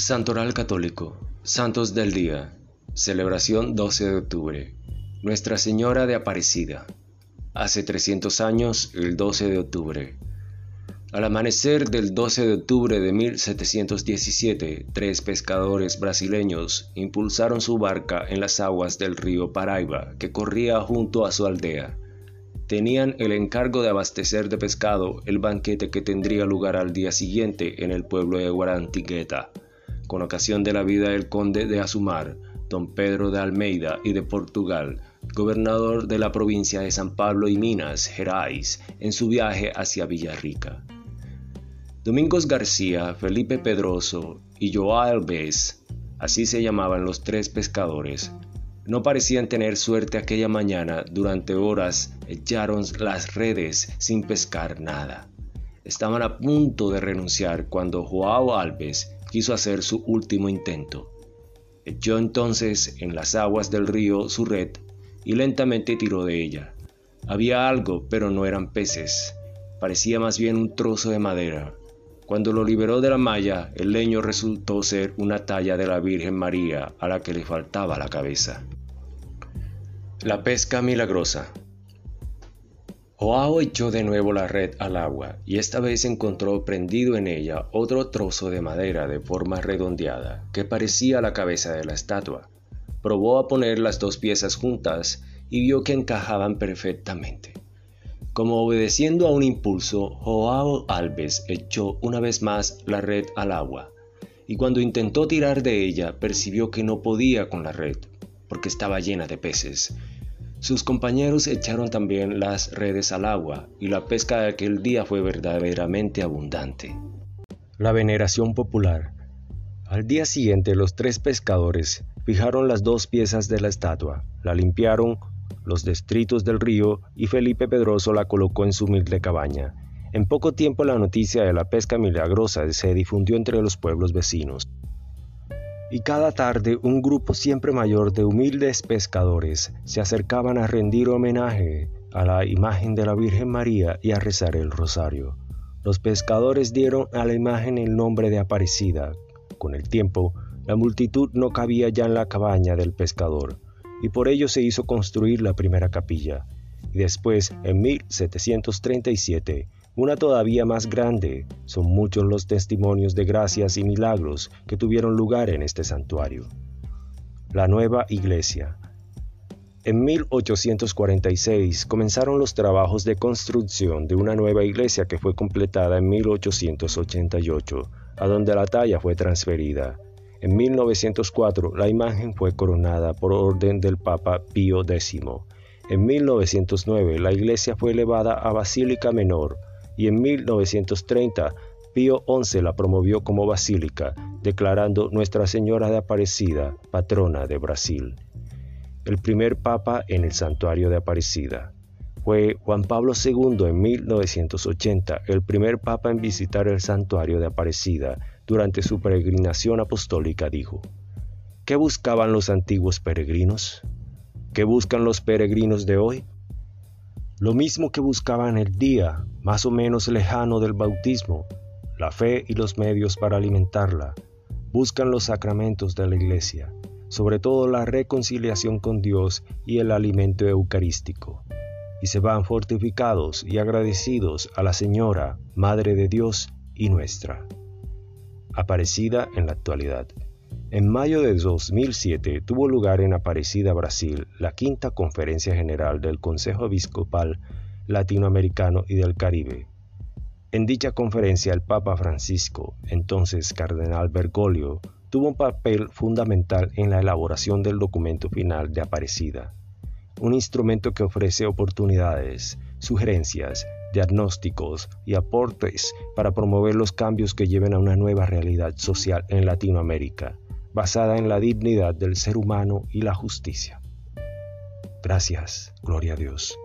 Santoral Católico, Santos del Día, celebración 12 de octubre, Nuestra Señora de Aparecida. Hace 300 años, el 12 de octubre. Al amanecer del 12 de octubre de 1717, tres pescadores brasileños impulsaron su barca en las aguas del río Paraiba, que corría junto a su aldea. Tenían el encargo de abastecer de pescado el banquete que tendría lugar al día siguiente en el pueblo de Guarantigueta con ocasión de la vida del conde de Azumar, don Pedro de Almeida y de Portugal, gobernador de la provincia de San Pablo y Minas Gerais, en su viaje hacia Villarrica. Domingos García, Felipe Pedroso y Joao Alves, así se llamaban los tres pescadores, no parecían tener suerte aquella mañana, durante horas echaron las redes sin pescar nada. Estaban a punto de renunciar cuando Joao Alves quiso hacer su último intento. Echó entonces en las aguas del río su red y lentamente tiró de ella. Había algo, pero no eran peces. Parecía más bien un trozo de madera. Cuando lo liberó de la malla, el leño resultó ser una talla de la Virgen María a la que le faltaba la cabeza. La pesca milagrosa. Joao echó de nuevo la red al agua y esta vez encontró prendido en ella otro trozo de madera de forma redondeada que parecía la cabeza de la estatua. Probó a poner las dos piezas juntas y vio que encajaban perfectamente. Como obedeciendo a un impulso, Joao Alves echó una vez más la red al agua y cuando intentó tirar de ella percibió que no podía con la red porque estaba llena de peces sus compañeros echaron también las redes al agua y la pesca de aquel día fue verdaderamente abundante. La veneración popular. Al día siguiente los tres pescadores fijaron las dos piezas de la estatua, la limpiaron los destritos del río y Felipe Pedroso la colocó en su humilde cabaña. En poco tiempo la noticia de la pesca milagrosa se difundió entre los pueblos vecinos y cada tarde un grupo siempre mayor de humildes pescadores se acercaban a rendir homenaje a la imagen de la Virgen María y a rezar el rosario. Los pescadores dieron a la imagen el nombre de Aparecida. Con el tiempo, la multitud no cabía ya en la cabaña del pescador, y por ello se hizo construir la primera capilla. Y después, en 1737, una todavía más grande. Son muchos los testimonios de gracias y milagros que tuvieron lugar en este santuario. La nueva iglesia. En 1846 comenzaron los trabajos de construcción de una nueva iglesia que fue completada en 1888, a donde la talla fue transferida. En 1904 la imagen fue coronada por orden del Papa Pío X. En 1909 la iglesia fue elevada a Basílica Menor, y en 1930 Pío XI la promovió como basílica, declarando Nuestra Señora de Aparecida, patrona de Brasil. El primer papa en el santuario de Aparecida. Fue Juan Pablo II en 1980 el primer papa en visitar el santuario de Aparecida. Durante su peregrinación apostólica dijo, ¿qué buscaban los antiguos peregrinos? ¿Qué buscan los peregrinos de hoy? Lo mismo que buscaban el día más o menos lejano del bautismo, la fe y los medios para alimentarla. Buscan los sacramentos de la iglesia, sobre todo la reconciliación con Dios y el alimento eucarístico. Y se van fortificados y agradecidos a la Señora, Madre de Dios y nuestra. Aparecida en la actualidad. En mayo de 2007 tuvo lugar en Aparecida, Brasil, la quinta conferencia general del Consejo Episcopal Latinoamericano y del Caribe. En dicha conferencia el Papa Francisco, entonces Cardenal Bergoglio, tuvo un papel fundamental en la elaboración del documento final de Aparecida, un instrumento que ofrece oportunidades, sugerencias, diagnósticos y aportes para promover los cambios que lleven a una nueva realidad social en Latinoamérica basada en la dignidad del ser humano y la justicia. Gracias, gloria a Dios.